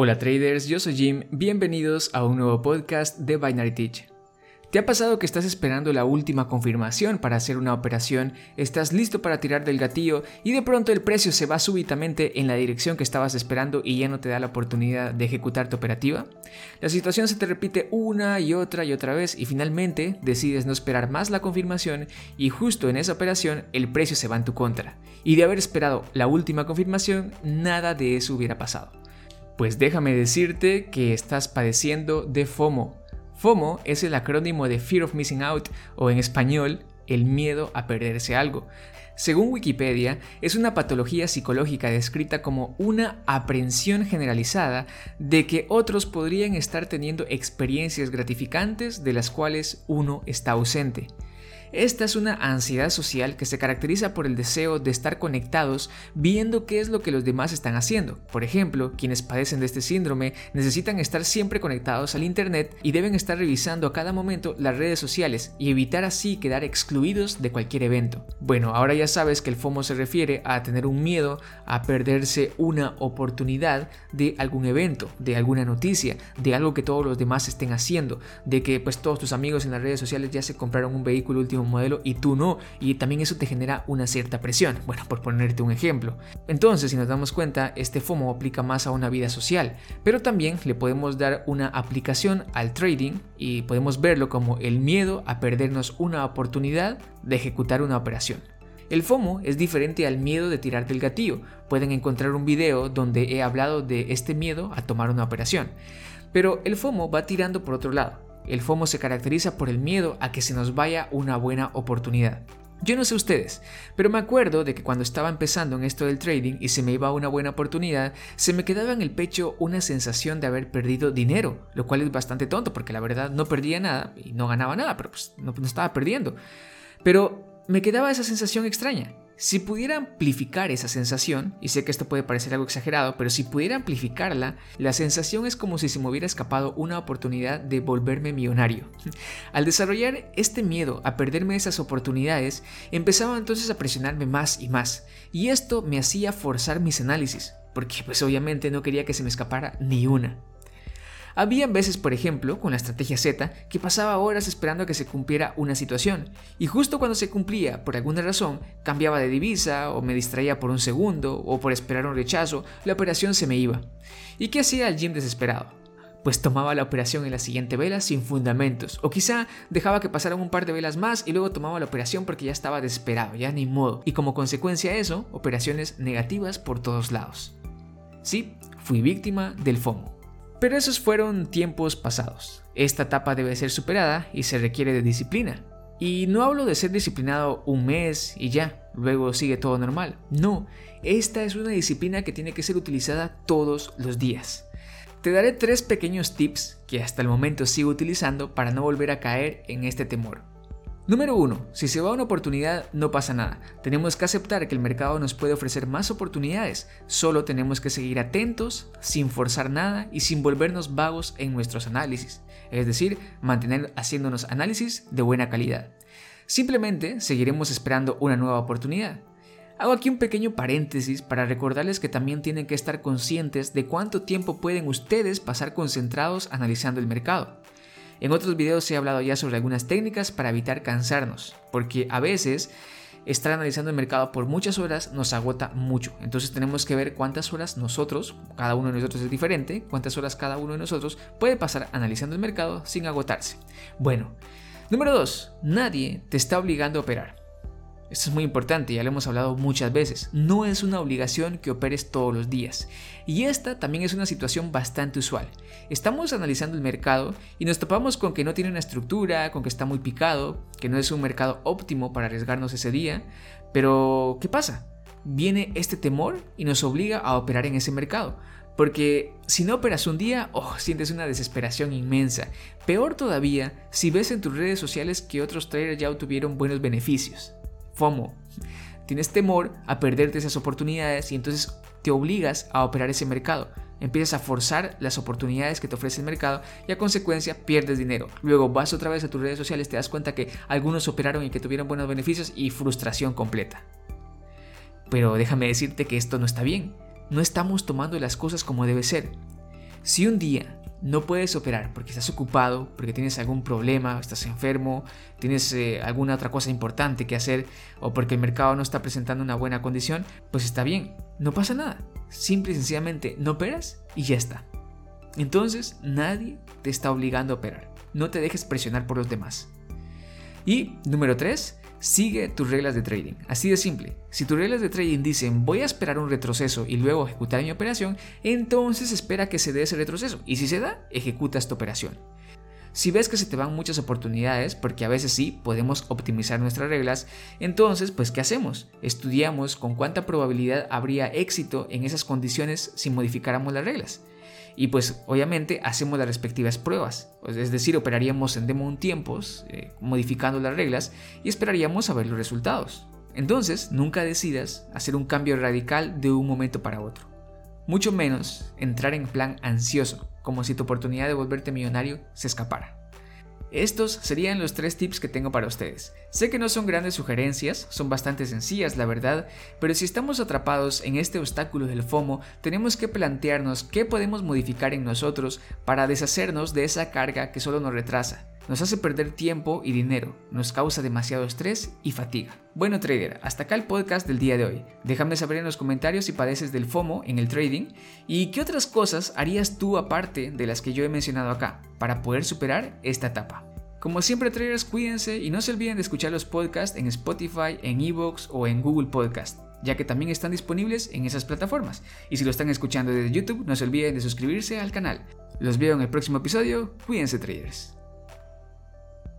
Hola traders, yo soy Jim, bienvenidos a un nuevo podcast de Binary Teach. ¿Te ha pasado que estás esperando la última confirmación para hacer una operación, estás listo para tirar del gatillo y de pronto el precio se va súbitamente en la dirección que estabas esperando y ya no te da la oportunidad de ejecutar tu operativa? La situación se te repite una y otra y otra vez y finalmente decides no esperar más la confirmación y justo en esa operación el precio se va en tu contra. Y de haber esperado la última confirmación, nada de eso hubiera pasado. Pues déjame decirte que estás padeciendo de FOMO FOMO es el acrónimo de Fear of Missing Out o en español, el miedo a perderse algo. Según Wikipedia, es una patología psicológica descrita como una aprensión generalizada de que otros podrían estar teniendo experiencias gratificantes de las cuales uno está ausente. Esta es una ansiedad social que se caracteriza por el deseo de estar conectados viendo qué es lo que los demás están haciendo. Por ejemplo, quienes padecen de este síndrome necesitan estar siempre conectados al Internet y deben estar revisando a cada momento las redes sociales y evitar así quedar excluidos de cualquier evento. Bueno, ahora ya sabes que el FOMO se refiere a tener un miedo a perderse una oportunidad de algún evento, de alguna noticia, de algo que todos los demás estén haciendo, de que pues todos tus amigos en las redes sociales ya se compraron un vehículo último modelo y tú no, y también eso te genera una cierta presión, bueno, por ponerte un ejemplo. Entonces, si nos damos cuenta, este FOMO aplica más a una vida social, pero también le podemos dar una aplicación al trading y podemos verlo como el miedo a perdernos una oportunidad de ejecutar una operación. El FOMO es diferente al miedo de tirar del gatillo. Pueden encontrar un video donde he hablado de este miedo a tomar una operación. Pero el FOMO va tirando por otro lado. El FOMO se caracteriza por el miedo a que se nos vaya una buena oportunidad. Yo no sé ustedes, pero me acuerdo de que cuando estaba empezando en esto del trading y se me iba una buena oportunidad, se me quedaba en el pecho una sensación de haber perdido dinero, lo cual es bastante tonto porque la verdad no perdía nada y no ganaba nada, pero pues no, no estaba perdiendo. Pero me quedaba esa sensación extraña. Si pudiera amplificar esa sensación, y sé que esto puede parecer algo exagerado, pero si pudiera amplificarla, la sensación es como si se me hubiera escapado una oportunidad de volverme millonario. Al desarrollar este miedo a perderme esas oportunidades, empezaba entonces a presionarme más y más, y esto me hacía forzar mis análisis, porque pues obviamente no quería que se me escapara ni una. Había veces, por ejemplo, con la estrategia Z, que pasaba horas esperando a que se cumpliera una situación, y justo cuando se cumplía, por alguna razón, cambiaba de divisa, o me distraía por un segundo, o por esperar un rechazo, la operación se me iba. ¿Y qué hacía el Jim desesperado? Pues tomaba la operación en la siguiente vela sin fundamentos, o quizá dejaba que pasaran un par de velas más y luego tomaba la operación porque ya estaba desesperado, ya ni modo, y como consecuencia de eso, operaciones negativas por todos lados. Sí, fui víctima del FOMO. Pero esos fueron tiempos pasados. Esta etapa debe ser superada y se requiere de disciplina. Y no hablo de ser disciplinado un mes y ya, luego sigue todo normal. No, esta es una disciplina que tiene que ser utilizada todos los días. Te daré tres pequeños tips que hasta el momento sigo utilizando para no volver a caer en este temor. Número 1. Si se va una oportunidad, no pasa nada. Tenemos que aceptar que el mercado nos puede ofrecer más oportunidades. Solo tenemos que seguir atentos, sin forzar nada y sin volvernos vagos en nuestros análisis. Es decir, mantener haciéndonos análisis de buena calidad. Simplemente seguiremos esperando una nueva oportunidad. Hago aquí un pequeño paréntesis para recordarles que también tienen que estar conscientes de cuánto tiempo pueden ustedes pasar concentrados analizando el mercado. En otros videos he hablado ya sobre algunas técnicas para evitar cansarnos, porque a veces estar analizando el mercado por muchas horas nos agota mucho. Entonces tenemos que ver cuántas horas nosotros, cada uno de nosotros es diferente, cuántas horas cada uno de nosotros puede pasar analizando el mercado sin agotarse. Bueno, número 2. Nadie te está obligando a operar. Esto es muy importante, ya lo hemos hablado muchas veces. No es una obligación que operes todos los días. Y esta también es una situación bastante usual. Estamos analizando el mercado y nos topamos con que no tiene una estructura, con que está muy picado, que no es un mercado óptimo para arriesgarnos ese día. Pero, ¿qué pasa? Viene este temor y nos obliga a operar en ese mercado. Porque si no operas un día, oh, sientes una desesperación inmensa. Peor todavía si ves en tus redes sociales que otros traders ya obtuvieron buenos beneficios. FOMO. Tienes temor a perderte esas oportunidades y entonces te obligas a operar ese mercado. Empiezas a forzar las oportunidades que te ofrece el mercado y a consecuencia pierdes dinero. Luego vas otra vez a tus redes sociales, te das cuenta que algunos operaron y que tuvieron buenos beneficios y frustración completa. Pero déjame decirte que esto no está bien. No estamos tomando las cosas como debe ser. Si un día no puedes operar porque estás ocupado, porque tienes algún problema, estás enfermo, tienes eh, alguna otra cosa importante que hacer o porque el mercado no está presentando una buena condición, pues está bien, no pasa nada. Simple y sencillamente no operas y ya está. Entonces nadie te está obligando a operar. No te dejes presionar por los demás. Y número 3, sigue tus reglas de trading. Así de simple. Si tus reglas de trading dicen voy a esperar un retroceso y luego ejecutar mi operación, entonces espera que se dé ese retroceso. Y si se da, ejecuta esta operación. Si ves que se te van muchas oportunidades, porque a veces sí podemos optimizar nuestras reglas, entonces, pues, ¿qué hacemos? Estudiamos con cuánta probabilidad habría éxito en esas condiciones si modificáramos las reglas y pues obviamente hacemos las respectivas pruebas, es decir, operaríamos en demo un tiempos, eh, modificando las reglas y esperaríamos a ver los resultados. Entonces, nunca decidas hacer un cambio radical de un momento para otro. Mucho menos entrar en plan ansioso, como si tu oportunidad de volverte millonario se escapara. Estos serían los tres tips que tengo para ustedes. Sé que no son grandes sugerencias, son bastante sencillas la verdad, pero si estamos atrapados en este obstáculo del FOMO, tenemos que plantearnos qué podemos modificar en nosotros para deshacernos de esa carga que solo nos retrasa. Nos hace perder tiempo y dinero, nos causa demasiado estrés y fatiga. Bueno trader, hasta acá el podcast del día de hoy. Déjame saber en los comentarios si padeces del FOMO en el trading y qué otras cosas harías tú aparte de las que yo he mencionado acá para poder superar esta etapa. Como siempre traders, cuídense y no se olviden de escuchar los podcasts en Spotify, en Evox o en Google Podcast ya que también están disponibles en esas plataformas. Y si lo están escuchando desde YouTube, no se olviden de suscribirse al canal. Los veo en el próximo episodio, cuídense traders.